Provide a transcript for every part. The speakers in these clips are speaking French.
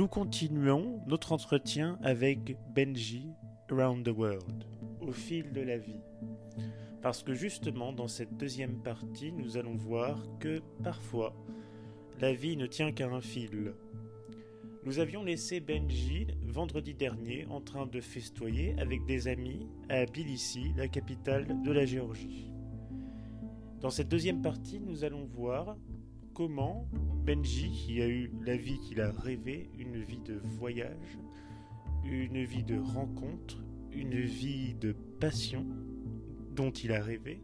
Nous continuons notre entretien avec Benji Around the World, au fil de la vie. Parce que justement, dans cette deuxième partie, nous allons voir que parfois, la vie ne tient qu'à un fil. Nous avions laissé Benji vendredi dernier en train de festoyer avec des amis à Tbilissi, la capitale de la Géorgie. Dans cette deuxième partie, nous allons voir comment Benji, qui a eu la vie qu'il a rêvée, une vie de voyage, une vie de rencontre, une vie de passion dont il a rêvé,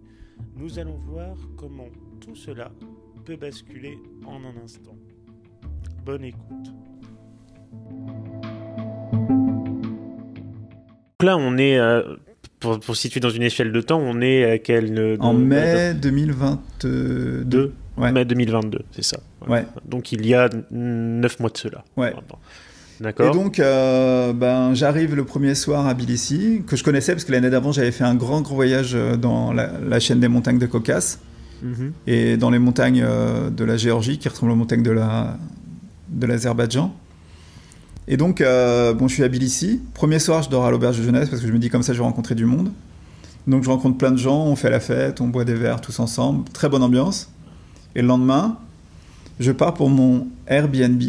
nous allons voir comment tout cela peut basculer en un instant. Bonne écoute. Donc là, on est, euh, pour, pour situer dans une échelle de temps, on est à quel... euh, En mai 2022. Deux. Ouais. Mai 2022, c'est ça. Ouais. Donc il y a neuf mois de cela. Ouais. maintenant. Et D'accord. donc, euh, ben, j'arrive le premier soir à Tbilissi, que je connaissais parce que l'année d'avant, j'avais fait un grand, grand voyage euh, dans la, la chaîne des montagnes de Caucase Mhm. et dans les montagnes euh, de la Géorgie qui ressemblent aux montagnes de la de l'Azerbaïdjan. Et donc, euh, bon, je suis à Tbilissi. Premier soir, je dors à l'auberge de jeunesse parce que je me dis comme ça, je vais rencontrer du monde. Donc, je rencontre plein de gens, on fait la fête, on boit des verres tous ensemble, très bonne ambiance. Et le lendemain, je pars pour mon Airbnb,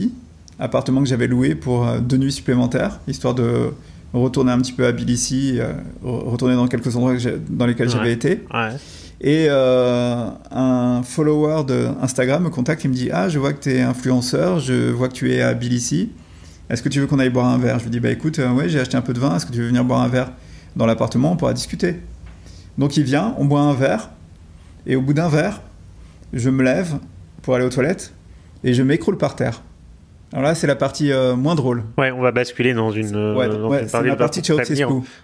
appartement que j'avais loué pour euh, deux nuits supplémentaires, histoire de retourner un petit peu à Tbilissi, euh, re- retourner dans quelques endroits dans lesquels Ouais. j'avais été. Ouais. Et euh, un follower de Instagram me contacte et me dit Ah, je vois que tu es influenceur, je vois que tu es à Tbilissi. Est-ce que tu veux qu'on aille boire un verre? Je lui dis Bah écoute, euh, ouais, j'ai acheté un peu de vin, est-ce que tu veux venir boire un verre dans l'appartement? On pourra discuter. Donc il vient, on boit un verre, et au bout d'un verre, je me lève pour aller aux toilettes et je m'écroule par terre. Alors là, c'est la partie euh, moins drôle. Ouais, on va basculer dans une. euh, ouais, dans ouais, une c'est la partie de. Ceausescu.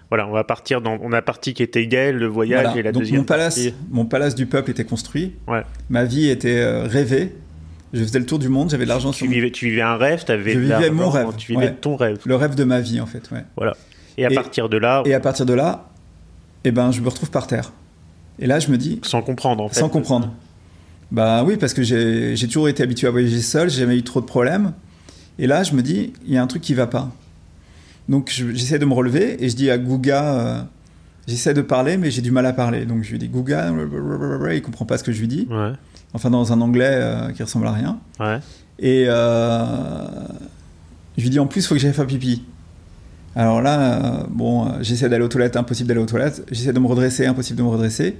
Voilà, on va partir dans. On a partie qui était Gaël, le voyage Voilà. et la Donc deuxième. mon palace, partie- mon palace du peuple était construit. Ouais. Ma vie était euh, rêvée. Je faisais le tour du monde, j'avais de l'argent sur vivais, tu vivais un rêve, t'avais Je vivais mon rêve, Tu vivais ouais. ton rêve. le rêve de ma vie en fait. Ouais. Et à Et- partir de là, Et à partir de là, eh ben, je me retrouve par terre. Et là, je me dis, sans comprendre en fait. sans comprendre. Bah oui, parce que j'ai toujours été habitué à voyager seul, j'ai jamais eu trop de problèmes. Et là, je me dis, il y a un truc qui va pas. Donc je- j'essaie de me relever et je dis à Gouga, euh, j'essaie de parler, mais j'ai du mal à parler. Donc je lui dis Gouga, il comprend pas ce que je lui dis. Ouais. Enfin, dans un anglais euh, qui ressemble à rien. Ouais. Et euh, je lui dis en plus, il faut que j'aille faire pipi. Alors là, euh, bon, euh, j'essaie d'aller aux toilettes, impossible d'aller aux toilettes. J'essaie de me redresser, impossible de me redresser.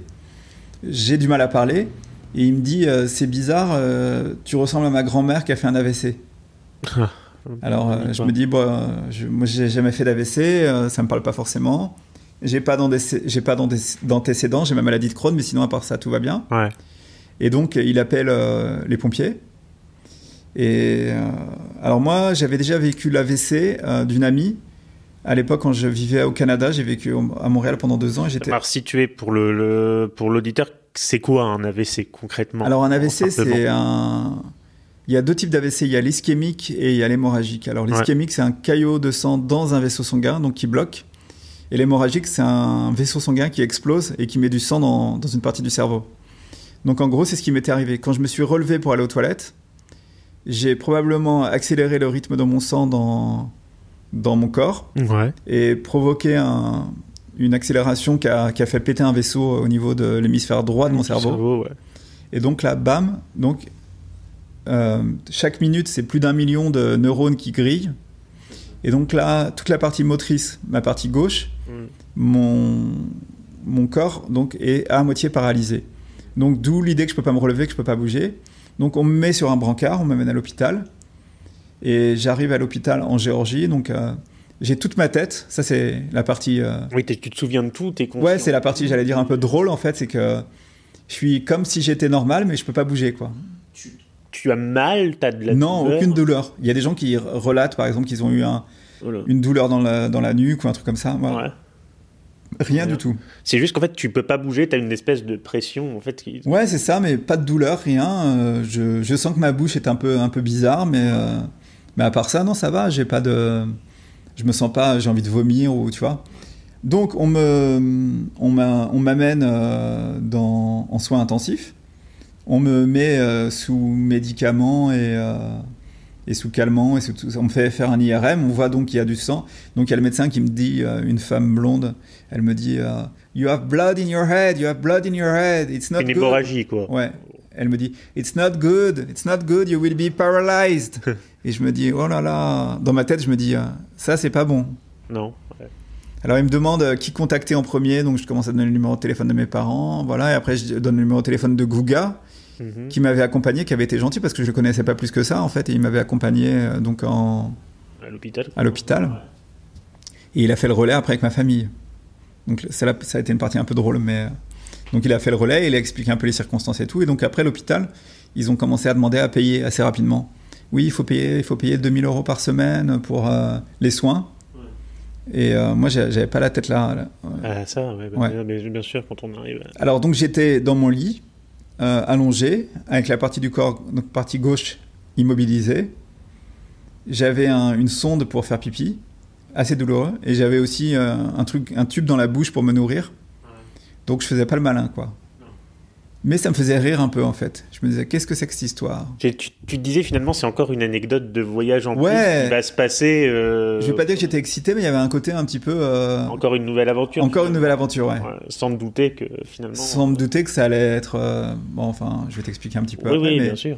J'ai du mal à parler. Et il me dit, euh, c'est bizarre, euh, tu ressembles à ma grand-mère qui a fait un AVC. Alors euh, je me dis, bon, euh, je, moi j'ai jamais fait d'AVC, ça me parle pas forcément. J'ai pas d'antécédents, j'ai ma maladie de Crohn, mais sinon à part ça tout va bien. Ouais. Et donc, il appelle les pompiers. Et alors moi, j'avais déjà vécu l'AVC d'une amie. À l'époque, quand je vivais au Canada, j'ai vécu à Montréal pendant deux ans. et J'étais. Alors situé pour le, le- pour l'auditeur, c'est quoi un AVC concrètement Alors un AVC, c'est un. Il y a deux types d'AVC. Il y a l'ischémique et il y a l'hémorragique. Alors l'ischémique, c'est un caillot de sang dans un vaisseau sanguin, donc qui bloque. Et l'hémorragique, c'est un vaisseau sanguin qui explose et qui met du sang dans, dans une partie du cerveau. Donc en gros, c'est ce qui m'était arrivé. Quand je me suis relevé pour aller aux toilettes, j'ai probablement accéléré le rythme de mon sang dans, dans mon corps Ouais. et provoqué un- une accélération qui a, qui a fait péter un vaisseau au niveau de l'hémisphère droit de mon cerveau. ouais. Et donc là, bam, donc euh, chaque minute, c'est plus d'un million de neurones qui grillent. Et donc là, toute la partie motrice, ma partie gauche, Mm. mon, mon corps donc est à moitié paralysé. Donc d'où l'idée que je peux pas me relever, que je peux pas bouger. Donc on me met sur un brancard, on m'amène à l'hôpital. Et j'arrive à l'hôpital en Géorgie, donc euh, j'ai toute ma tête. Ça c'est la partie. euh, Oui, tu te souviens de tout, t'es conscient. Ouais, c'est la partie, j'allais dire un peu drôle en fait, c'est que je suis comme si j'étais normal, mais je peux pas bouger quoi. Tu as mal, t'as de la non, douleur. aucune douleur. Il y a des gens qui relatent par exemple qu'ils ont eu un- Voilà. une douleur dans la, dans la nuque ou un truc comme ça. Ouais. Rien du tout. C'est juste qu'en fait, tu peux pas bouger, t'as une espèce de pression en fait. Qui... Ouais, c'est ça, mais pas de douleur, rien. Euh, je, je sens que ma bouche est un peu, un peu bizarre, mais, euh, mais à part ça, non, ça va. J'ai pas de, je me sens pas, j'ai envie de vomir ou tu vois. Donc on me, on m'a- on m'amène euh, dans, en soins intensifs. On me met euh, sous médicaments et, euh, et sous calmant, et sous tout ça. On me fait faire un IRM, on voit donc qu'il y a du sang. Donc il y a le médecin qui me dit, une femme blonde, elle me dit You have blood in your head, you have blood in your head, it's not Une good. hémorragie, quoi. Ouais. Elle me dit It's not good, it's not good, you will be paralyzed. et je me dis Oh là là. Dans ma tête, je me dis euh, Ça, c'est pas bon. Non. ouais. Alors il me demande euh, qui contacter en premier, donc je commence à donner le numéro de téléphone de mes parents, voilà, et après je donne le numéro de téléphone de Gouga, Mhm. qui m'avait accompagné, qui avait été gentil parce que je le connaissais pas plus que ça en fait, et il m'avait accompagné euh, donc en, À l'hôpital. à l'hôpital, et il a fait le relais après avec ma famille. Donc ça, ça a été une partie un peu drôle, mais donc il a fait le relais, il a expliqué un peu les circonstances et tout, et donc après l'hôpital, ils ont commencé à demander à payer assez rapidement. Oui, il faut payer, il faut payer 2000 euros par semaine pour euh, les soins. Et euh, moi, j'avais pas la tête là. là. Ah, ça, ouais, bah, Ouais. bien, bien- sûr, quand on arrive. à- Alors donc j'étais dans mon lit, euh, allongé, avec la partie du corps, donc partie gauche immobilisée. J'avais un- une sonde pour faire pipi, assez douloureux, et j'avais aussi euh, un truc, un tube dans la bouche pour me nourrir. Donc je faisais pas le malin, quoi. Mais ça me faisait rire un peu en fait. Je me disais qu'est-ce que c'est que cette histoire? Tu, tu- tu te disais finalement, c'est encore une anecdote de voyage en Ouais. plus qui va se passer. euh, Je vais pas dire que j'étais excité, mais il y avait un côté un petit peu euh, Encore une nouvelle aventure. encore une nouvelle aventure, ouais. Ouais, sans me douter que finalement. Sans me douter que ça allait être. euh, bon, enfin, je vais t'expliquer un petit peu Oui, après, oui, mais- bien sûr.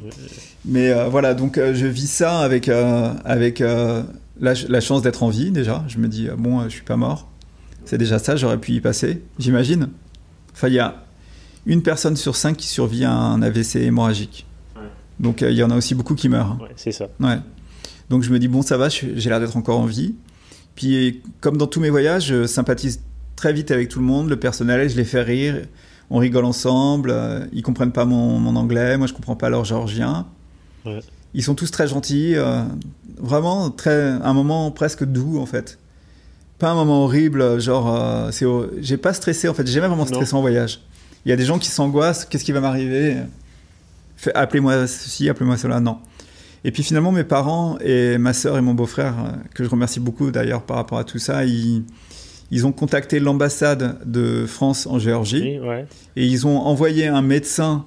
Mais euh, voilà, donc je vis ça avec, avec la, la chance d'être en vie déjà. Je me dis, bon, je suis pas mort. C'est déjà ça, j'aurais pu y passer, j'imagine. Enfin, il y a une personne sur cinq qui survit à un AVC hémorragique. Ouais. Donc euh, il y en a aussi beaucoup qui meurent. hein. Ouais, c'est ça. Ouais. Donc je me dis, bon, ça va, j'ai l'air d'être encore en vie. Puis comme dans tous mes voyages, je sympathise très vite avec tout le monde, le personnel, je les fais rire, on rigole ensemble, euh, ils comprennent pas mon, mon anglais, moi je comprends pas leur géorgien. Ouais. Ils sont tous très gentils, euh, vraiment très, un moment presque doux en fait. Pas un moment horrible, genre, euh, c'est, j'ai pas stressé en fait, j'ai jamais vraiment Non. stressé en voyage. Il y a des gens qui s'angoissent, qu'est-ce qui va m'arriver? Appelez-moi ceci, appelez-moi cela, non. Et puis finalement, mes parents et ma sœur et mon beau-frère, euh, que je remercie beaucoup d'ailleurs par rapport à tout ça, ils, ils ont contacté l'ambassade de France en Géorgie Oui, ouais. et ils ont envoyé un médecin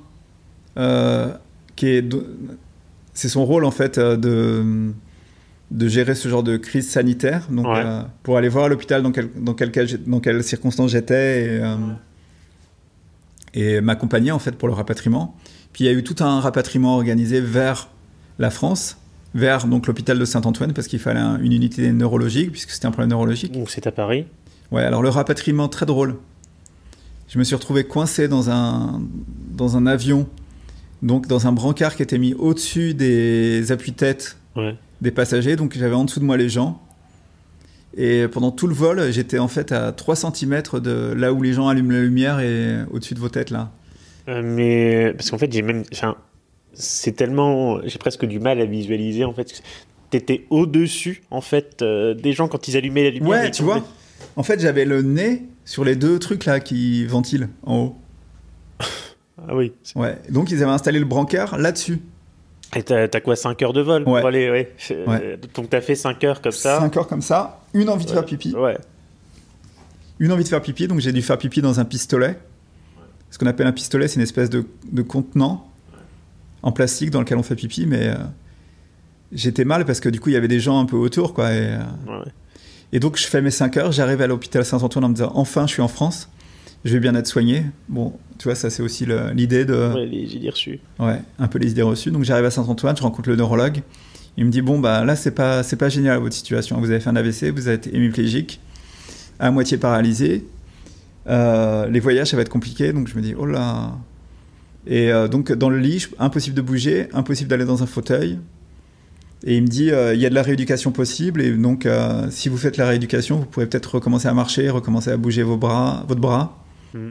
euh, qui est. C'est son rôle en fait euh, de, de gérer ce genre de crise sanitaire. Donc, Ouais. euh, pour aller voir à l'hôpital dans, quel, dans, quel cas j'ai- dans quelles circonstances j'étais et, euh, et m'accompagner en fait pour le rapatriement. Puis il y a eu tout un rapatriement organisé vers la France, vers donc l'hôpital de Saint-Antoine parce qu'il fallait un- une unité neurologique puisque c'était un problème neurologique. Donc c'est à Paris. Ouais, alors le rapatriement, très drôle. Je me suis retrouvé coincé dans un, dans un avion, donc dans un brancard qui était mis au-dessus des appuis-têtes Ouais. des passagers, donc j'avais en dessous de moi les gens. Et pendant tout le vol, j'étais en fait à 3 cm de là où les gens allument la lumière et au-dessus de vos têtes là. Euh, mais parce qu'en fait, j'ai même. Enfin, c'est tellement. J'ai presque du mal à visualiser en fait. T'étais au-dessus en fait euh, des gens quand ils allumaient la lumière. Ouais, tu vois. En fait, j'avais le nez sur les deux trucs là qui ventilent en haut. Ah oui. Ouais. Donc ils avaient installé le brancard là-dessus. Et t'as quoi 5 heures de vol Ouais. pour aller, ouais. Ouais. Donc t'as fait 5 heures comme ça. 5 heures comme ça, une envie de faire pipi. Ouais. une envie de faire pipi, donc j'ai dû faire pipi dans un pistolet. Ce qu'on appelle un pistolet, c'est une espèce de, de contenant en plastique dans lequel on fait pipi, mais euh, j'étais mal parce que du coup il y avait des gens un peu autour, quoi. Et, euh, et donc je fais mes 5 heures, j'arrive à l'hôpital Saint-Antoine en me disant enfin je suis en France, je vais bien être soigné. Bon, tu vois, ça c'est aussi l'idée de. Ouais, les- j'ai dit reçu. Ouais, un peu les idées reçues. Donc j'arrive à Saint-Antoine, je rencontre le neurologue. Il me dit bon bah là c'est pas c'est pas génial votre situation. Vous avez fait un AVC, vous êtes hémiplégique, à moitié paralysé. Euh, les voyages ça va être compliqué. Donc je me dis oh là. Et euh, donc dans le lit, impossible de bouger, impossible d'aller dans un fauteuil. Et il me dit euh, il y a de la rééducation possible et donc euh, si vous faites la rééducation, vous pourrez peut-être recommencer à marcher, recommencer à bouger vos bras, votre bras. Mm.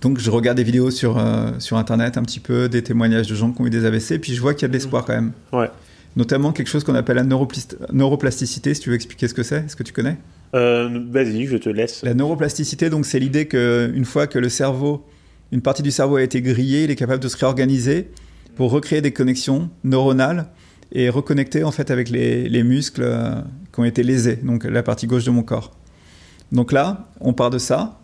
Donc je regarde des vidéos sur, euh, sur internet un petit peu, des témoignages de gens qui ont eu des AVC, puis je vois qu'il y a de l'espoir quand même. Ouais. Notamment quelque chose qu'on appelle la neuroplast- neuroplasticité, si tu veux expliquer ce que c'est, est-ce que tu connais? Euh, Vas-y, je te laisse. La neuroplasticité, donc c'est l'idée qu'une fois que le cerveau, une partie du cerveau a été grillée, il est capable de se réorganiser pour recréer des connexions neuronales et reconnecter en fait avec les, les muscles euh, qui ont été lésés, donc la partie gauche de mon corps. Donc là, on part de ça.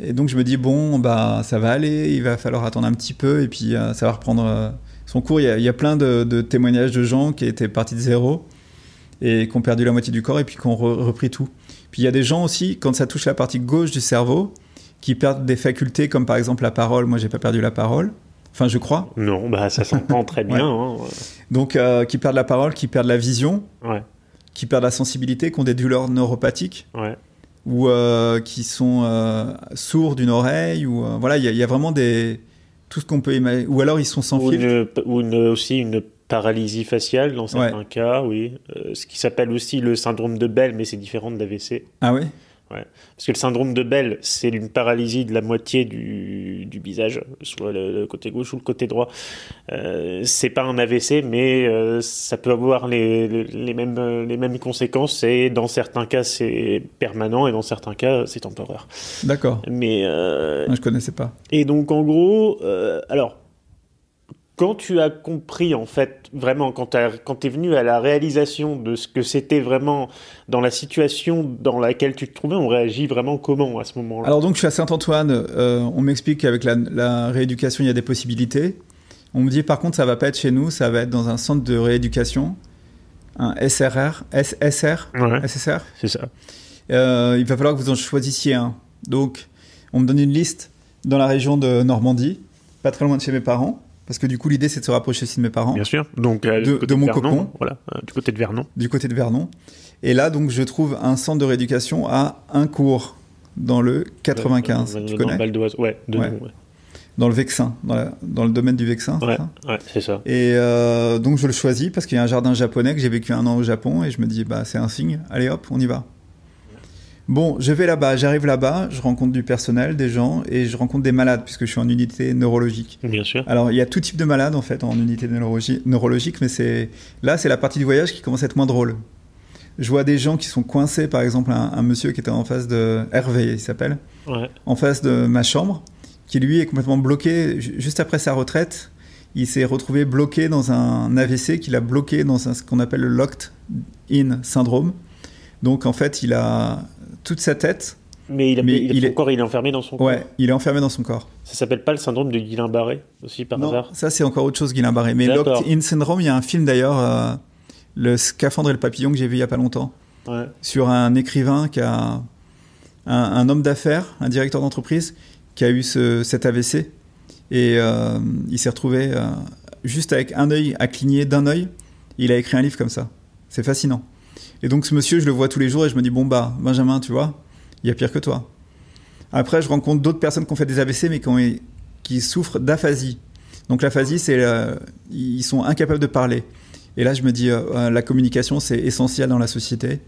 Et donc je me dis bon bah ça va aller, il va falloir attendre un petit peu et puis euh, ça va reprendre euh, son cours, il y, a, il y a plein de, de témoignages de gens qui étaient partis de zéro et qui ont perdu la moitié du corps et puis qui ont re- repris tout. Puis il y a des gens aussi, quand ça touche la partie gauche du cerveau, qui perdent des facultés comme par exemple la parole. Moi, j'ai pas perdu la parole. Enfin, je crois. Non, bah ça s'entend très bien. hein. Donc, euh, qui perdent la parole, qui perdent la vision, Ouais, qui perdent la sensibilité, qui ont des douleurs neuropathiques. ouais. Ou euh, qui sont euh, sourds d'une oreille ou euh, voilà il y, a- il y a vraiment des tout ce qu'on peut imaginer ou alors ils sont sans Ou, une- ou une- aussi une paralysie faciale dans certains cas, oui. Ce qui s'appelle aussi le syndrome de Bell, mais c'est différent de l'AVC. ah oui Parce que le syndrome de Bell, c'est une paralysie de la moitié du, du visage, soit le, le côté gauche ou le côté droit. Euh, c'est pas un AVC, mais euh, ça peut avoir les, les, les mêmes, les mêmes conséquences. Et dans certains cas, c'est permanent, et dans certains cas, c'est temporaire. d'accord Mais euh, Moi, je connaissais pas et donc, en gros, euh, alors, quand tu as compris, en fait, vraiment, quand tu es venu à la réalisation de ce que c'était vraiment dans la situation dans laquelle tu te trouvais, on réagit vraiment comment à ce moment-là? Alors donc je suis à Saint-Antoine euh, on m'explique qu'avec la, la rééducation il y a des possibilités on me dit par contre ça va pas être chez nous ça va être dans un centre de rééducation un SRR S- SR Ouais, SSR c'est ça. Euh, il va falloir que vous en choisissiez un. Donc, on me donne une liste dans la région de Normandie, pas très loin de chez mes parents, parce que du coup, l'idée, c'est de se rapprocher aussi de mes parents, Bien sûr. Donc, euh, De- mon Vernon, cocon. Voilà, euh, du côté de Vernon. du côté de Vernon. Et là, donc, je trouve un centre de rééducation à un cours dans le 95. Dans- tu dans le connais Val d'Oise. Ouais, de Ouais. nom, ouais. Dans le Vexin, dans, la- dans le domaine du Vexin. c'est Ouais, ça ouais, c'est ça. et euh, donc je le choisis parce qu'il y a un jardin japonais que j'ai vécu un an au Japon et je me dis bah c'est un signe, allez hop on y va. Bon je vais là-bas, j'arrive là-bas, je rencontre du personnel, des gens et je rencontre des malades puisque je suis en unité neurologique. Bien sûr. Alors il y a tout type de malades en fait en unité neurologie- neurologique mais c'est là c'est la partie du voyage qui commence à être moins drôle. Je vois des gens qui sont coincés par exemple un, un monsieur qui était en face de Hervé il s'appelle Ouais. en face de ma chambre, qui lui est complètement bloqué. Ju- Juste après sa retraite, il s'est retrouvé bloqué dans un AVC qu'il a bloqué dans un- ce qu'on appelle le locked in syndrome. Donc en fait, il a toute sa tête. Mais il, a, Mais il, il son est- corps, il est enfermé dans son corps. Ouais, il est enfermé dans son corps. Ça s'appelle pas le syndrome de Guillain-Barré, aussi, par non, hasard ça c'est encore autre chose, Guillain Barré. Mais D'accord. locked in syndrome, il y a un film d'ailleurs, euh, le scaphandre et le papillon que j'ai vu il y a pas longtemps, Ouais. sur un écrivain qui a un, un homme d'affaires, un directeur d'entreprise qui a eu ce- cet AVC et euh, il s'est retrouvé euh, juste avec un œil à cligner d'un œil. Il a écrit un livre comme ça. C'est fascinant. Et donc ce monsieur, je le vois tous les jours et je me dis bon bah Benjamin, tu vois, il y a pire que toi. Après, je rencontre d'autres personnes qui ont fait des AVC mais qui, souffrent d'aphasie. Donc l'aphasie, c'est euh, ils sont incapables de parler. Et là, je me dis, euh, la communication, c'est essentiel dans la société.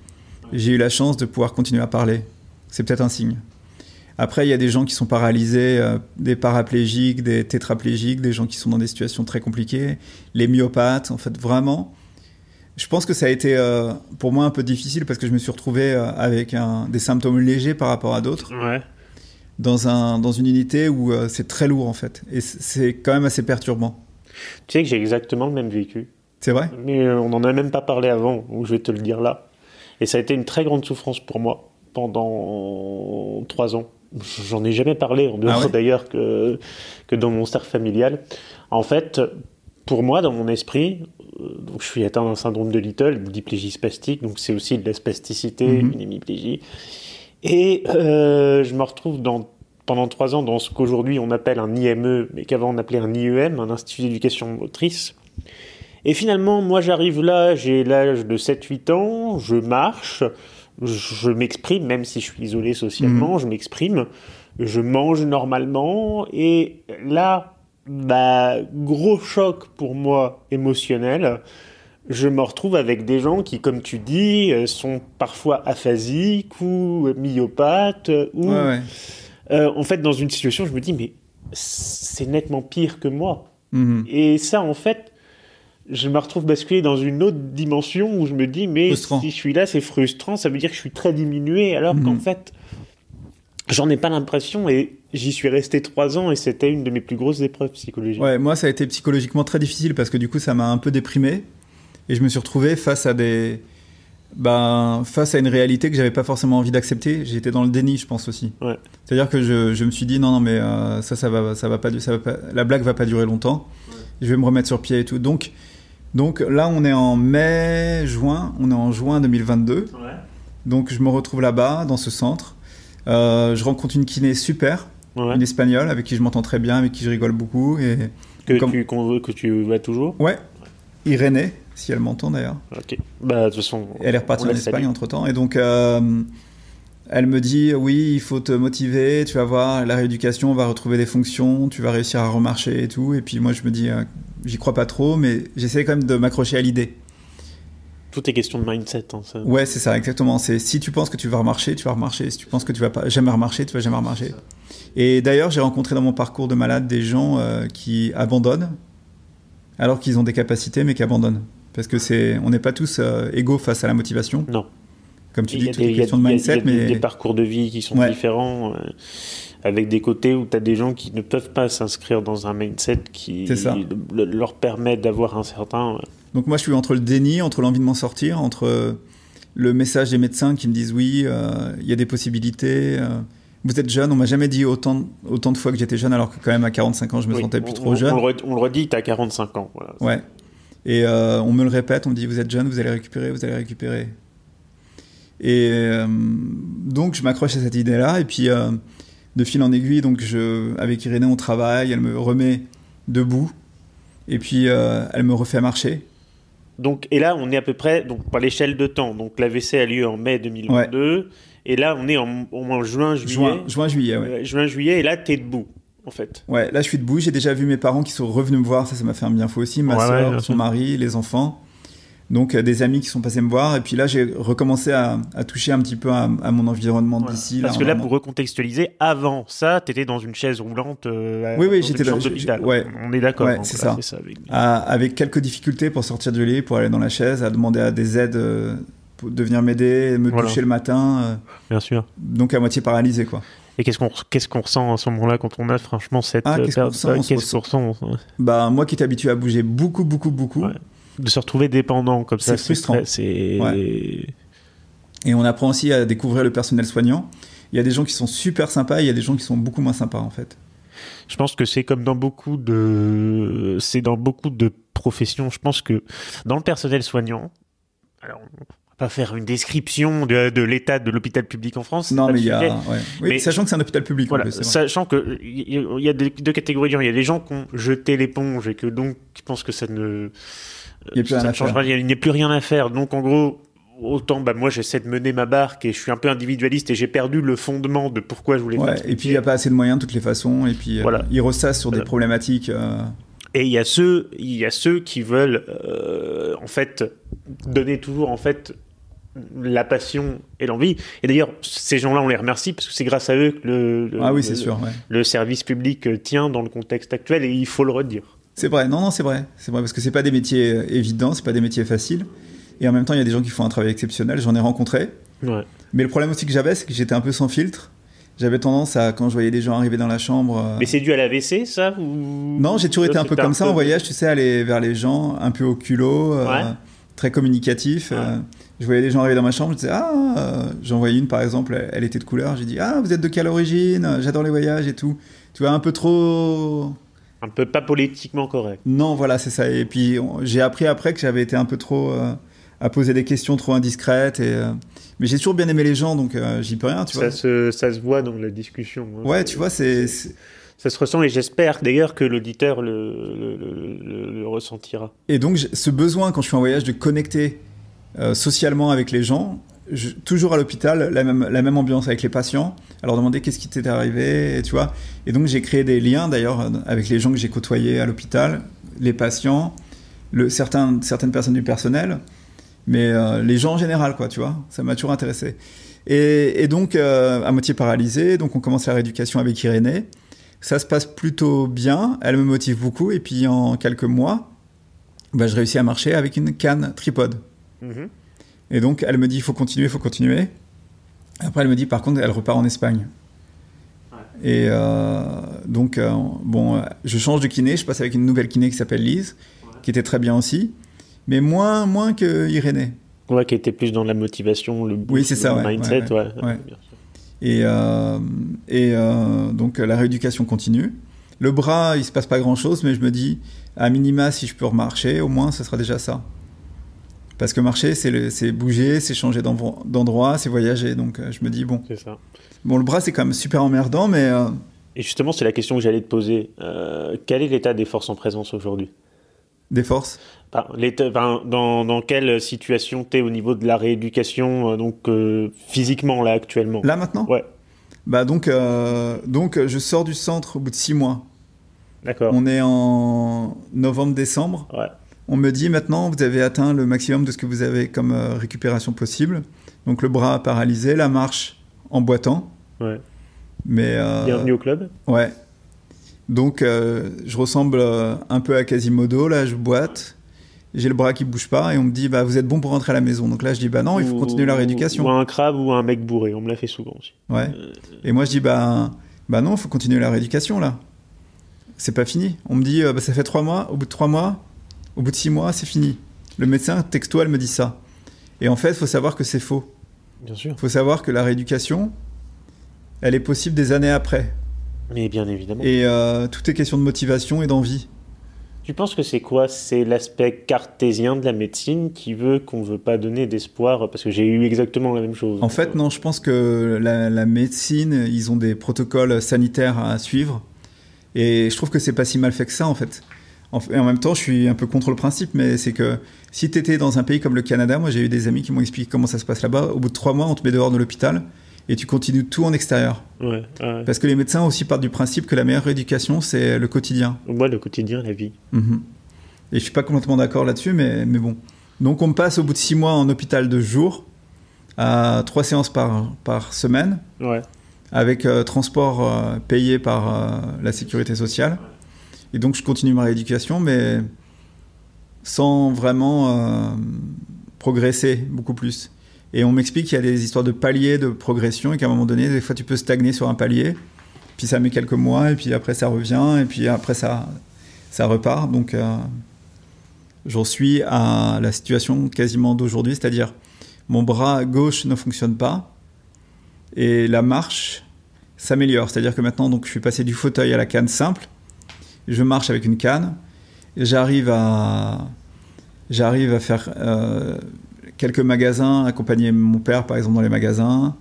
J'ai eu la chance de pouvoir continuer à parler. C'est peut-être un signe. Après, il y a des gens qui sont paralysés, euh, des paraplégiques, des tétraplégiques, des gens qui sont dans des situations très compliquées, les myopathes, en fait, vraiment. Je pense que ça a été euh, pour moi un peu difficile parce que je me suis retrouvé euh, avec un- des symptômes légers par rapport à d'autres Ouais. dans, un, dans une unité où euh, c'est très lourd en fait. Et c'est quand même assez perturbant. Tu sais que j'ai exactement le même vécu. C'est vrai? Mais on n'en a même pas parlé avant, ou je vais te le dire là. Et ça a été une très grande souffrance pour moi pendant trois ans. J'en ai jamais parlé, en dehors Ah ouais? d'ailleurs que, que dans mon cercle familial. En fait, pour moi, dans mon esprit, euh, donc je suis atteint d'un syndrome de Little, une diplégie spastique, donc c'est aussi de la spasticité, Mhm. une hémiplégie. Et euh, je me retrouve dans, pendant trois ans dans ce qu'aujourd'hui on appelle un IME, mais qu'avant on appelait un IEM, un Institut d'éducation motrice. Et finalement, moi j'arrive là, j'ai l'âge de 7-8 ans, je marche, je m'exprime, même si je suis isolé socialement, je m'exprime, je mange normalement, et là, bah, gros choc pour moi émotionnel, je me retrouve avec des gens qui, comme tu dis, euh, sont parfois aphasiques ou myopathes, ou Ouais, ouais. euh, en fait dans une situation, je me dis, mais c'est nettement pire que moi. Mhm. Et ça, en fait, je me retrouve basculé dans une autre dimension où je me dis, mais Frustrant. si je suis là, c'est frustrant, ça veut dire que je suis très diminué, alors Mhm. qu'en fait, j'en ai pas l'impression et j'y suis resté trois ans et c'était une de mes plus grosses épreuves psychologiques. Ouais, moi, ça a été psychologiquement très difficile parce que du coup, ça m'a un peu déprimé et je me suis retrouvé face à des. Ben, face à une réalité que j'avais pas forcément envie d'accepter. J'étais dans le déni, je pense aussi. Ouais. C'est-à-dire que je, je me suis dit non, non, mais euh, ça, ça va, ça va pas, ça va pas, la blague va pas durer longtemps. je vais me remettre sur pied et tout. Donc, donc là, on est en mai, juin, on est en juin 2022. Donc je me retrouve là-bas, dans ce centre. Euh, je rencontre une kiné super, une espagnole avec qui je m'entends très bien, avec qui je rigole beaucoup. Et que, tu, que tu vas toujours? Ouais. Irénée, si elle m'entend d'ailleurs. Ok. Bah, de toute façon. Elle est repartie en Espagne entre temps. Et donc, euh, elle me dit Oui, il faut te motiver, tu vas voir, la rééducation va retrouver des fonctions, tu vas réussir à remarcher et tout. Et puis moi, je me dis euh, J'y crois pas trop, mais j'essaie quand même de m'accrocher à l'idée. Tout est question de mindset. Hein, ça. Ouais, c'est ça, exactement. C'est si tu penses que tu vas remarcher, tu vas remarcher. Si tu penses que tu vas pas jamais remarcher, tu vas jamais remarcher. Et d'ailleurs, j'ai rencontré dans mon parcours de malade des gens euh, qui abandonnent alors qu'ils ont des capacités, mais qui abandonnent. Parce que c'est, on n'est pas tous euh, égaux face à la motivation. Non. Comme tu dis, tout est question de mindset, y a des parcours de vie qui sont différents. Euh, avec des côtés où tu as des gens qui ne peuvent pas s'inscrire dans un mindset qui leur permet d'avoir un certain donc moi, je suis entre le déni, entre l'envie de m'en sortir, entre le message des médecins qui me disent oui, il y a des possibilités. Euh, vous êtes jeune, on m'a jamais dit autant, autant de fois que j'étais jeune, alors que quand même à 45 ans, je me sentais plus trop jeune. On le redit, tu as 45 ans. Ouais. Et on me le répète, on me dit vous êtes jeune, vous allez récupérer, vous allez récupérer. Et donc je m'accroche à cette idée-là, et puis de fil en aiguille, donc je, avec Irénée, on travaille, elle me remet debout, et puis elle me refait marcher. Donc, et là, on est à peu près donc, par l'échelle de temps. Donc, l'AVC a lieu en mai 2022. Et là, on est en, en juin, juillet. Juin, juin juillet, ouais. Euh, juin, juillet. Et là, tu es debout, en fait. Ouais, là, je suis debout. J'ai déjà vu mes parents qui sont revenus me voir. Ça, ça m'a fait un bien fou aussi. Ma soeur, son mari, les enfants. Donc euh, des amis qui sont passés me voir et puis là j'ai recommencé à, toucher un petit peu à, mon environnement d'ici. Parce que là pour recontextualiser, avant ça tu étais dans une chaise roulante. Euh, oui oui j'étais dans l'hôpital. Ouais. On est d'accord. Ouais, c'est ça. avec... quelques difficultés pour sortir du lit, pour aller dans la chaise, à demander à des aides euh, de venir m'aider, me toucher le matin. Bien sûr. Donc à moitié paralysé quoi. Et qu'est-ce qu'on qu'est-ce qu'on ressent à ce moment-là quand on a franchement cette ah, qu'est-ce qu'on ressent, Bah moi qui étais habitué à bouger beaucoup beaucoup beaucoup de se retrouver dépendant comme ça. C'est frustrant. C'est. Et on apprend aussi à découvrir le personnel soignant. Il y a des gens qui sont super sympas, il y a des gens qui sont beaucoup moins sympas en fait. Je pense que c'est comme dans beaucoup de, c'est dans beaucoup de professions. Je pense que dans le personnel soignant, alors pas faire une description de, l'état de l'hôpital public en France. Non, mais il y a, oui, sachant que c'est un hôpital public. Voilà, sachant que il y a deux catégories de gens. Il y a des gens qui ont jeté l'éponge et que donc qui pensent que ça ne il n'y a plus rien à faire. Donc en gros, autant bah, moi j'essaie de mener ma barque et je suis un peu individualiste et j'ai perdu le fondement de pourquoi je voulais ouais, Et puis il n'y a pas assez de moyens de toutes les façons. Et puis euh, voilà. ils ressassent sur des problématiques. Euh. Et il y a ceux, il y a ceux qui veulent euh, en fait donner toujours en fait la passion et l'envie. Et d'ailleurs, ces gens-là, on les remercie parce que c'est grâce à eux que le, ah oui, sûr, le service public tient dans le contexte actuel et il faut le redire. C'est vrai, non, non, c'est vrai. C'est vrai parce que c'est pas des métiers euh, évidents, c'est pas des métiers faciles. Et en même temps, il y a des gens qui font un travail exceptionnel. J'en ai rencontré. Mais le problème aussi que j'avais, c'est que j'étais un peu sans filtre. J'avais tendance à, quand je voyais des gens arriver dans la chambre. Euh, Mais c'est dû à l'AVC, ça ou... Non, j'ai toujours été un peu comme ça en voyage, tu sais, aller vers les gens, un peu au culot, euh, très communicatif. je voyais des gens arriver dans ma chambre, je disais, ah, j'en voyais une par exemple, elle, était de couleur. J'ai dit, ah, vous êtes de quelle origine J'adore les voyages et tout. Tu vois, un peu trop un peu pas politiquement correct. Non, voilà, c'est ça. Et puis j'ai appris après que j'avais été un peu trop euh, à poser des questions trop indiscrètes. Et, euh, Mais j'ai toujours bien aimé les gens, donc euh, j'y peux rien, tu ça vois. Se, ça se voit dans la discussion. Hein. Ouais, tu vois, c'est. Ça se ressent et j'espère d'ailleurs que l'auditeur le, ressentira. Et donc ce besoin, quand je suis en voyage, de connecter socialement avec les gens, toujours à l'hôpital, la même, ambiance avec les patients, alors demander qu'est-ce qui t'était arrivé, et, tu vois. Et donc j'ai créé des liens d'ailleurs avec les gens que j'ai côtoyés à l'hôpital, les patients, certaines personnes du personnel, mais euh, les gens en général, quoi, tu vois. Ça m'a toujours intéressé. Et, donc, euh, à moitié paralysé, donc on commence la rééducation avec Irénée. Ça se passe plutôt bien, elle me motive beaucoup, et puis en quelques mois, bah, je réussis à marcher avec une canne tripode. Mm-hmm. Et donc, elle me dit, il faut continuer, il faut continuer. Après, elle me dit, par contre, elle repart en Espagne. Et euh, donc, euh, bon, je change de kiné, je passe avec une nouvelle kiné qui s'appelle Lise, qui était très bien aussi, mais moins, moins que Irénée. Ouais, qui était plus dans la motivation, le, oui, c'est ça, mindset. Ouais, Et, euh, et donc, la rééducation continue. Le bras, il se passe pas grand chose, mais je me dis, à minima, si je peux remarcher, au moins, ce sera déjà ça. Parce que marcher, c'est bouger, c'est changer d'endroit, c'est voyager. Donc euh, je me dis, bon. C'est ça. Bon, le bras, c'est quand même super emmerdant, mais. euh, Et justement, c'est la question que j'allais te poser. Euh, quel est l'état des forces en présence aujourd'hui? des forces? Enfin, dans, dans quelle situation tu es au niveau de la rééducation, euh, donc euh, physiquement, là, actuellement? Là maintenant? Ouais, Bah donc, euh, donc je sors du centre au bout de six mois. d'accord. On est en novembre-décembre. Ouais. On me dit maintenant, vous avez atteint le maximum de ce que vous avez comme euh, récupération possible. Donc le bras paralysé, la marche en boitant. Ouais. Mais Bienvenue au club. ouais. Donc je ressemble un peu à Quasimodo. Là, je boite. J'ai le bras qui bouge pas et on me dit bah vous êtes bon pour rentrer à la maison. Donc là je dis bah non, il faut continuer la rééducation. Ou un crabe ou un mec bourré, on me l'a fait souvent aussi. Ouais. Et moi je dis bah bah non, il faut continuer la rééducation là. C'est pas fini. On me dit euh, bah, ça fait trois mois. Au bout de trois mois, au bout de six mois, c'est fini. Le médecin textuel me dit ça. Et en fait, il faut savoir que c'est faux. Bien sûr. Faut savoir que la rééducation, elle est possible des années après. Mais bien évidemment. Et euh, tout est question de motivation et d'envie. Tu penses que c'est quoi? C'est l'aspect cartésien de la médecine qui veut qu'on ne veut pas donner d'espoir Parce que j'ai eu exactement la même chose? En fait, non, je pense que la, médecine, ils ont des protocoles sanitaires à suivre. Et je trouve que c'est pas si mal fait que ça, en fait. Et en même temps, je suis un peu contre le principe, mais c'est que si tu étais dans un pays comme le Canada, moi j'ai eu des amis qui m'ont expliqué comment ça se passe là-bas. Au bout de trois mois, on te met dehors de l'hôpital et tu continues tout en extérieur. Ouais, ouais. Parce que les médecins aussi partent du principe que la meilleure éducation, c'est le quotidien. Moi, le quotidien, la vie. Mhm. Et je suis pas complètement d'accord là-dessus, mais, mais bon. Donc on me passe au bout de six mois en hôpital de jour, à trois séances par, par semaine, Ouais. avec euh, transport euh, payé par euh, la sécurité sociale. Et donc je continue ma rééducation, mais sans vraiment progresser beaucoup plus. Et on m'explique qu'il y a des histoires de paliers de progression et qu'à un moment donné, des fois tu peux stagner sur un palier, puis ça met quelques mois, et puis après ça revient, et puis après ça, ça repart. Donc euh, j'en suis à la situation quasiment d'aujourd'hui, c'est-à-dire mon bras gauche ne fonctionne pas, et la marche s'améliore. C'est-à-dire que maintenant, donc, je suis passé du fauteuil à la canne simple, je marche avec une canne, j'arrive à, j'arrive à faire euh, quelques magasins, accompagner mon père par exemple dans les magasins,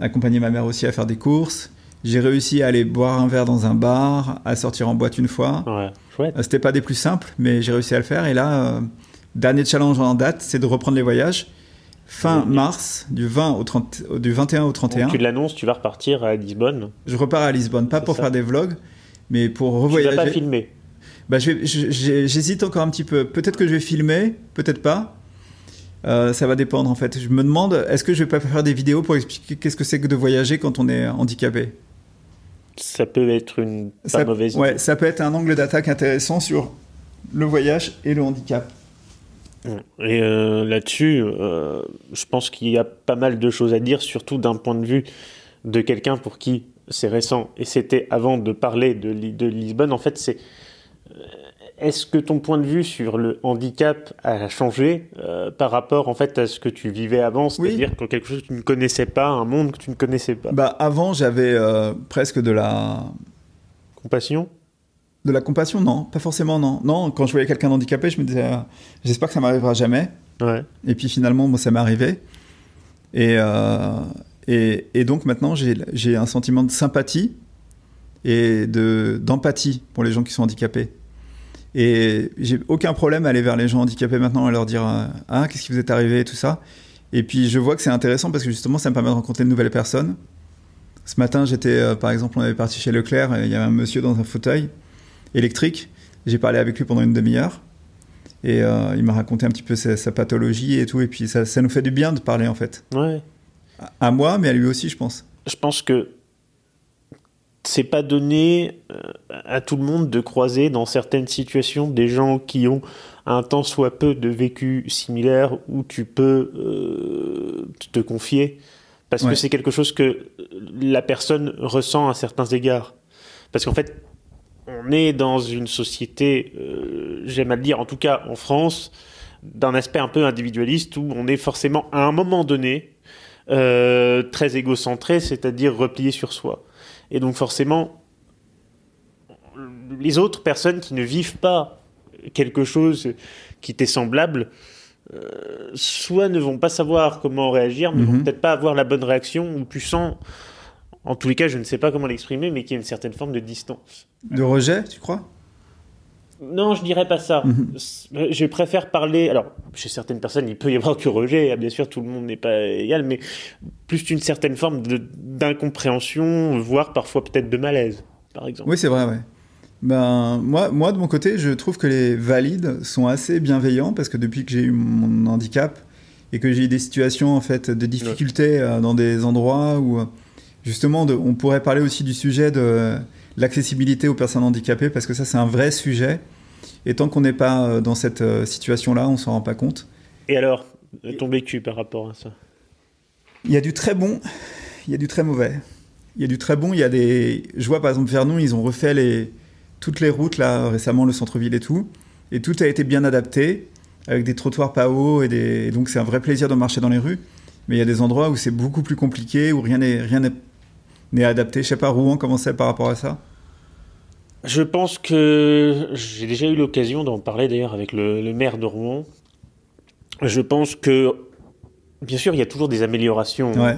accompagner ma mère aussi à faire des courses. J'ai réussi à aller boire un verre dans un bar, à sortir en boîte une fois. Ouais. Chouette. Euh, C'était pas des plus simples, mais j'ai réussi à le faire. Et là, euh, dernier challenge en date, c'est de reprendre les voyages. Fin Oui. mars, du, 20 au 30, au- du 21 au 31. Donc, tu l'annonces, tu vas repartir à Lisbonne. Je repars à Lisbonne, pas pour ça. faire des vlogs, mais pour Tu vas revoyager. pas filmer. Bah, J'hésite encore un petit peu. Peut-être que je vais filmer, peut-être pas. Euh, ça va dépendre en fait. Je me demande, est-ce que je vais pas faire des vidéos pour expliquer qu'est-ce que c'est que de voyager quand on est handicapé? Ça peut être une pas ça, mauvaise ouais, idée. ça peut être un angle d'attaque intéressant sur le voyage et le handicap. Et euh, là-dessus, euh, je pense qu'il y a pas mal de choses à dire, surtout d'un point de vue de quelqu'un pour qui c'est récent. Et c'était avant de parler de, de Lisbonne, en fait, c'est est-ce que ton point de vue sur le handicap a changé euh, par rapport en fait à ce que tu vivais avant, Oui. c'est-à-dire quand quelque chose que tu ne connaissais pas, un monde que tu ne connaissais pas. Bah, avant, j'avais euh, presque de la, Compassion? De la compassion, non, pas forcément, non. Non, quand je voyais quelqu'un handicapé, je me disais, euh, j'espère que ça m'arrivera jamais. Ouais. Et puis finalement, bon, ça m'est arrivé. Et, et, et donc maintenant, j'ai un sentiment de sympathie et de- d'empathie pour les gens qui sont handicapés. Et j'ai aucun problème à aller vers les gens handicapés maintenant et leur dire euh, Ah, qu'est-ce qui vous est arrivé et tout ça. Et puis je vois que c'est intéressant parce que justement, ça me permet de rencontrer de nouvelles personnes. Ce matin, j'étais, euh, par exemple, on avait parti chez Leclerc et il y avait un monsieur dans un fauteuil électrique. J'ai parlé avec lui pendant une demi-heure. Et euh, il m'a raconté un petit peu sa, sa pathologie et tout. Et puis ça, ça nous fait du bien de parler en fait. Ouais. À- À moi, mais à lui aussi, je pense. je pense que c'est pas donné euh, à tout le monde de croiser dans certaines situations des gens qui ont un tant soit peu de vécu similaire où tu peux euh, te confier parce Ouais. que c'est quelque chose que la personne ressent à certains égards parce qu'en fait on est dans une société euh, j'aime à le dire en tout cas en France d'un aspect un peu individualiste où on est forcément à un moment donné euh, très égocentré, c'est-à-dire replié sur soi. Et donc forcément, les autres personnes qui ne vivent pas quelque chose qui t'est semblable, euh, soit ne vont pas savoir comment réagir, ne vont Mhm. peut-être pas avoir la bonne réaction, ou tu sens, en tous les cas, je ne sais pas comment l'exprimer, mais qu'il y a une certaine forme de distance. De rejet, tu crois? Non, je dirais pas ça. Mhm. Je préfère parler. Alors, chez certaines personnes, il peut y avoir du rejet. Bien sûr, tout le monde n'est pas égal, mais plus une certaine forme d'incompréhension, voire parfois peut-être de malaise, par exemple. Oui, c'est vrai, ouais. Ben, moi, moi, de mon côté, je trouve que les valides sont assez bienveillants parce que depuis que j'ai eu mon handicap et que j'ai eu des situations en fait de difficultés euh, dans des endroits où euh, justement de- on pourrait parler aussi du sujet de l'accessibilité aux personnes handicapées parce que ça c'est un vrai sujet et tant qu'on n'est pas euh, dans cette euh, situation-là, on s'en rend pas compte. Et alors, ton vécu par rapport à ça? Il y a du très bon, il y a du très mauvais. Il y a du très bon, il y a des. Je vois par exemple Vernon, ils ont refait les... toutes les routes là récemment, le centre-ville et tout. Et tout a été bien adapté, avec des trottoirs pas hauts et, des... et donc c'est un vrai plaisir de marcher dans les rues. Mais il y a des endroits où c'est beaucoup plus compliqué, où rien n'est rien n'est adapté. Je sais pas, Rouen, comment c'est par rapport à ça? Je pense que j'ai déjà eu l'occasion d'en parler d'ailleurs avec le, le maire de Rouen. Je pense que, bien sûr, il y a toujours des améliorations. Ouais.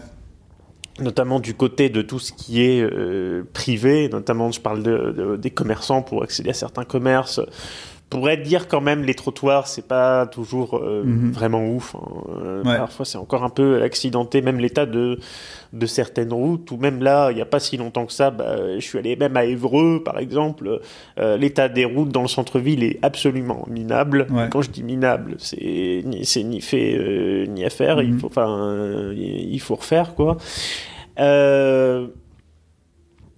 notamment du côté de tout ce qui est euh, privé, notamment je parle de, de- des commerçants pour accéder à certains commerces. Pourrait dire quand même les trottoirs, c'est pas toujours euh, Mhm. vraiment ouf. hein. Euh, Ouais. Parfois c'est encore un peu accidenté, même l'état de, de certaines routes, ou même là, il n'y a pas si longtemps que ça, bah, je suis allé même à Évreux par exemple, euh, l'état des routes dans le centre-ville est absolument minable. Ouais. Quand je dis minable, c'est ni, ni fait ni à faire, il, Mhm. faut, il faut refaire quoi.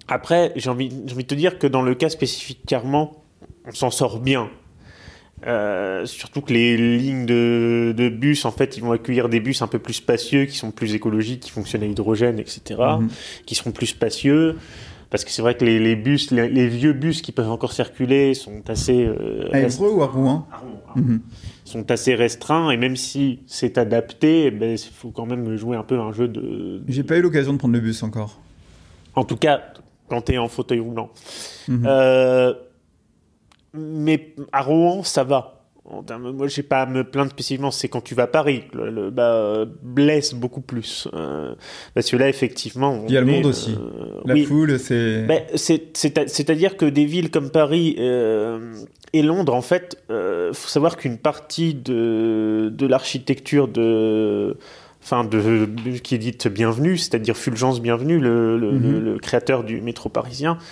Après, j'ai envie, envie de te dire que dans le cas spécifique Carman, on s'en sort bien. Euh, surtout que les lignes de, de bus, en fait, ils vont accueillir des bus un peu plus spacieux, qui sont plus écologiques, qui fonctionnent à hydrogène, etc., Mhm. qui seront plus spacieux. Parce que c'est vrai que les, les bus, les, les vieux bus qui peuvent encore circuler sont assez, euh, À rest- ou à Rouen bon, ah, Mhm. sont assez restreints. Et même si c'est adapté, il ben, faut quand même jouer un peu un jeu de. J'ai pas eu l'occasion de prendre le bus encore. En tout cas, quand tu es en fauteuil roulant. Mhm. Euh, mais à Rouen, ça va. Moi, j'ai pas à me plaindre spécifiquement. C'est quand tu vas à Paris, le, le bas blesse beaucoup plus. Euh, parce que là, effectivement, Il y a le monde aussi. euh, La oui. foule, c'est. Ben, c'est- c'est- C'est-à-dire que des villes comme Paris euh, et Londres, en fait, il faut savoir qu'une partie de, de l'architecture de, enfin, de, qui est dite Bienvenue, c'est-à-dire Fulgence Bienvenue, le, le- Mhm. le- le créateur du métro parisien, euh,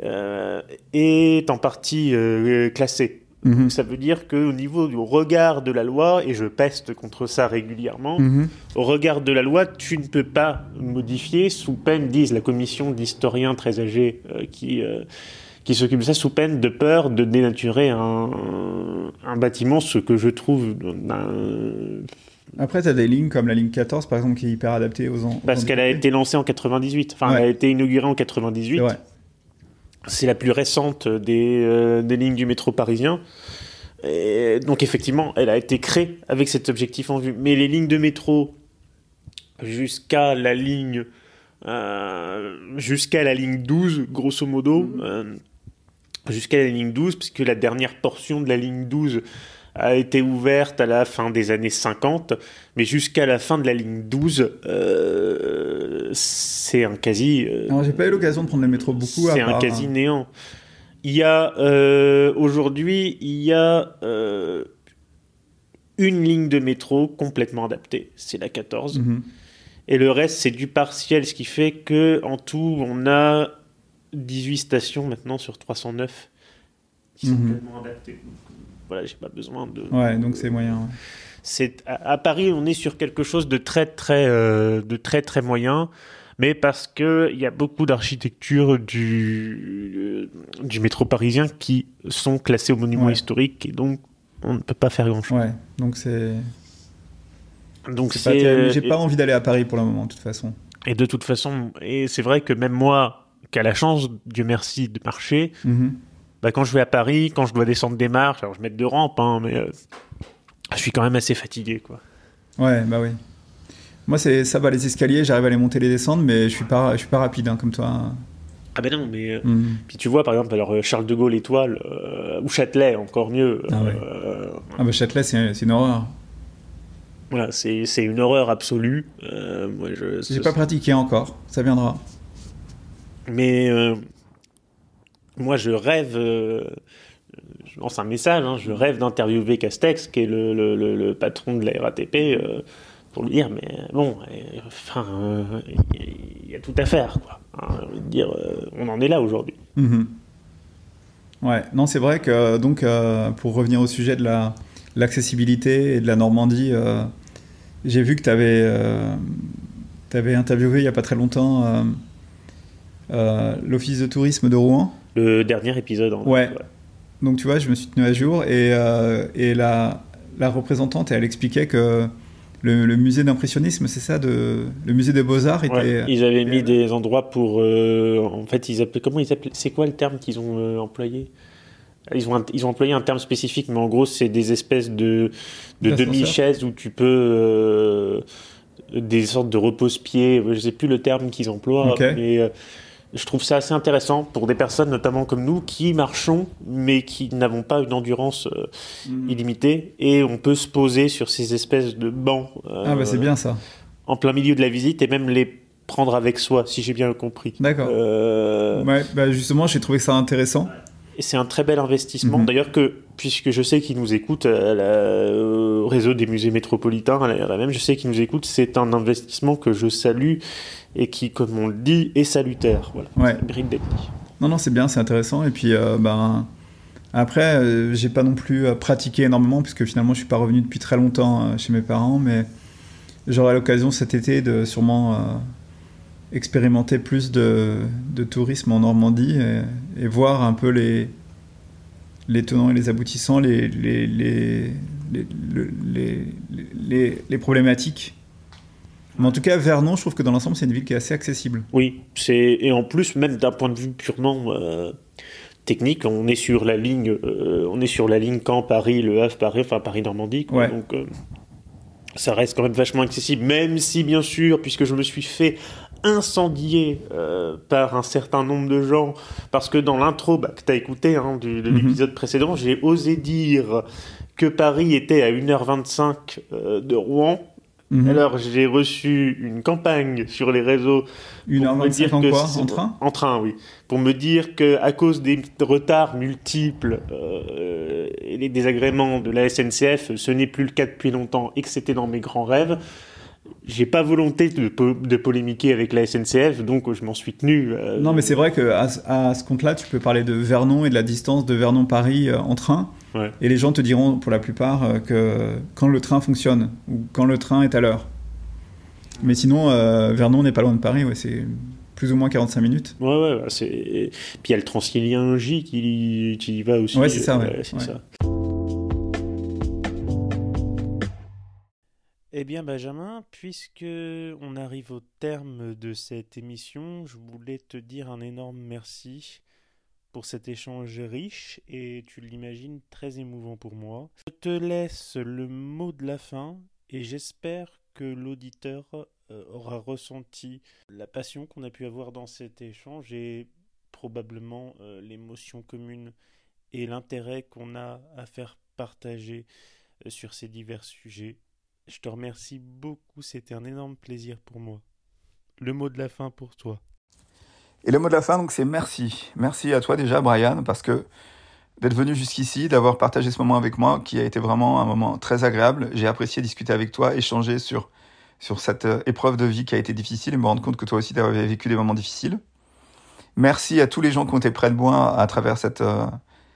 est en partie euh, classée. Mhm. Ça veut dire qu'au niveau du regard de la loi, et je peste contre ça régulièrement, Mhm. au regard de la loi, tu ne peux pas modifier sous peine, disent la commission d'historiens très âgés euh, qui, euh, qui s'occupe de ça, sous peine de peur de dénaturer un, un bâtiment, ce que je trouve d'un- Après, tu as des lignes comme la ligne 14, par exemple, qui est hyper adaptée aux ans. parce qu'elle a été lancée en 98, enfin Ouais. elle a été inaugurée en 98. C'est la plus récente des, euh, des lignes du métro parisien. Et donc effectivement, elle a été créée avec cet objectif en vue. Mais les lignes de métro jusqu'à la ligne euh, jusqu'à la ligne 12, grosso modo, euh, jusqu'à la ligne 12, puisque la dernière portion de la ligne 12 a été ouverte à la fin des années 50, mais jusqu'à la fin de la ligne 12, euh, c'est un quasi... euh, Alors, j'ai pas eu l'occasion de prendre le métro beaucoup. c'est un quasi néant. Il y a euh, aujourd'hui, il y a une ligne de métro complètement adaptée, c'est la 14, Mhm. et le reste c'est du partiel, ce qui fait que en tout on a 18 stations maintenant sur 309 qui sont Mhm. complètement adaptées. Donc, voilà, j'ai pas besoin de. Ouais, donc c'est moyen. ouais. C'est à, à Paris, on est sur quelque chose de très très euh, de très très moyen, mais parce que il y a beaucoup d'architectures du du métro parisien qui sont classées au monument Ouais. historique et donc on ne peut pas faire grand chose. Ouais, donc c'est. Donc c'est. J'ai euh, pas envie d'aller à Paris pour le moment, de toute façon. et de toute façon et c'est vrai que même moi qui a la chance, Dieu merci, de marcher, Mhm. Bah, quand je vais à Paris, quand je dois descendre des marches, alors je mets deux rampes, hein, mais euh, je suis quand même assez fatigué quoi. Ouais, bah oui. Moi, c'est ça va les escaliers, j'arrive à les monter, les descendre, mais je suis pas, je suis pas rapide hein, comme toi. Ah ben non, mais... euh, Mhm. Puis tu vois, par exemple, alors euh, Charles de Gaulle étoile, euh, ou Châtelet, encore mieux. Ah ouais. euh, Ah bah Châtelet, c'est une horreur. voilà, c'est c'est une horreur absolue. Euh, moi, je, J'ai pas pratiqué encore, ça viendra. Mais moi, je rêve. euh, je lance un message. hein, je rêve d'interviewer Castex, qui est le, patron de la RATP, euh, pour lui dire mais bon, euh, enfin, il y a tout à faire. Hein, dire, on en est là aujourd'hui. Mhm. Ouais, non, c'est vrai que donc pour revenir au sujet de la l'accessibilité et de la Normandie, j'ai vu que tu avais, interviewé il y a pas très longtemps l'office de tourisme de Rouen. Le dernier épisode. En Ouais. Donc tu vois, je me suis tenu à jour et, euh, et la, la représentante, elle expliquait que le, le musée d'impressionnisme, c'est ça, de, le musée des beaux-arts était... Ouais, ils avaient mis et- des endroits pour. euh, en fait, ils appelaient. Comment ils appelaient C'est quoi le terme qu'ils ont euh, employé? Ils ont, un- ils ont employé un terme spécifique, mais en gros, c'est des espèces de, demi-chaises où tu peux. euh, des sortes de repose-pieds. Je sais plus le terme qu'ils emploient, Ok. mais euh, je trouve ça assez intéressant pour des personnes, notamment comme nous, qui marchons, mais qui n'avons pas une endurance euh, Mhm. illimitée. Et on peut se poser sur ces espèces de bancs. Ah bah c'est euh, bien ça. en plein milieu de la visite et même les prendre avec soi, si j'ai bien compris. D'accord. Euh, Ouais, bah justement, j'ai trouvé ça intéressant. Et c'est un très bel investissement. Mhm. D'ailleurs que, puisque je sais qu'ils nous écoutent à la- au réseau des musées métropolitains, à la RMM, je sais qu'ils nous écoutent, c'est un investissement que je salue et qui, comme on le dit, est salutaire. Voilà. Ouais. Ça mérite d'être dit. Non, non, c'est bien, c'est intéressant. Et puis, euh, ben, après, euh, j'ai pas non plus euh, pratiqué énormément, puisque finalement, je suis pas revenu depuis très longtemps euh, chez mes parents, mais j'aurai l'occasion cet été de sûrement euh, expérimenter plus de, de tourisme en Normandie et, et voir un peu les, les tenants et les aboutissants, les, les, les, les, le- les, les- les problématiques. Mais en tout cas, Vernon, je trouve que dans l'ensemble, c'est une ville qui est assez accessible. Oui, c'est et en plus même d'un point de vue purement euh, technique, on est sur la ligne, euh, on est sur la ligne Caen Paris, Le Havre Paris, enfin Paris Normandie. quoi. Ouais. Donc euh, ça reste quand même vachement accessible, même si bien sûr, puisque je me suis fait incendier euh, par un certain nombre de gens, parce que dans l'intro bah, que tu as écouté hein, du- de Mhm. l'épisode précédent, j'ai osé dire que Paris était à 1h25 euh, de Rouen. Mhm. Alors j'ai reçu une campagne sur les réseaux Une pour me 25 dire en que quoi En train En train, oui. Pour me dire que à cause des retards multiples euh, et des désagréments de la SNCF, ce n'est plus le cas depuis longtemps et que c'était dans mes grands rêves. J'ai pas volonté de, po- de polémiquer avec la SNCF, donc je m'en suis tenu. euh, Non, mais c'est vrai que à, ce- à ce compte-là, tu peux parler de Vernon et de la distance de Vernon-Paris euh, en train. Ouais. Et les gens te diront, pour la plupart, euh, que quand le train fonctionne ou quand le train est à l'heure. Mais sinon, Vernon n'est pas loin de Paris, ouais, c'est plus ou moins 45 minutes. Ouais, ouais, ouais, c'est... Puis il y a le Transilien J qui, qui y va aussi. Ouais, c'est ça, Ouais. ça. Eh bien, Benjamin, puisque on arrive au terme de cette émission, je voulais te dire un énorme merci pour cet échange riche et tu l'imagines très émouvant pour moi. Je te laisse le mot de la fin et j'espère que l'auditeur euh, aura ressenti la passion qu'on a pu avoir dans cet échange et probablement euh, l'émotion commune et l'intérêt qu'on a à faire partager euh, sur ces divers sujets. Je te remercie beaucoup, c'était un énorme plaisir pour moi. Le mot de la fin pour toi. Et le mot de la fin, donc, c'est merci. Merci à toi déjà, Brian, parce que d'être venu jusqu'ici, d'avoir partagé ce moment avec moi, qui a été vraiment un moment très agréable. J'ai apprécié discuter avec toi, échanger sur, sur cette euh, épreuve de vie qui a été difficile et me rendre compte que toi aussi, tu avais vécu des moments difficiles. Merci à tous les gens qui ont été près de moi à travers euh,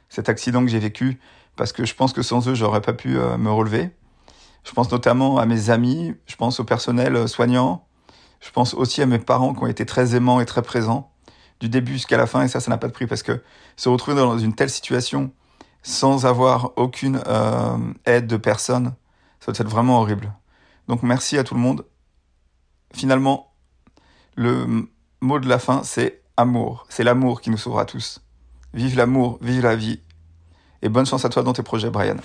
cet accident que j'ai vécu, parce que je pense que sans eux, j'aurais pas pu euh, me relever. Je pense notamment à mes amis, je pense au personnel euh, soignant, je pense aussi à mes parents qui ont été très aimants et très présents du début jusqu'à la fin, et ça, ça n'a pas de prix, parce que se retrouver dans une telle situation sans avoir aucune euh, aide de personne, ça doit être vraiment horrible. Donc merci à tout le monde. Finalement, le mot de la fin, c'est amour. C'est l'amour qui nous sauvera tous. Vive l'amour, vive la vie. Et bonne chance à toi dans tes projets, Brian.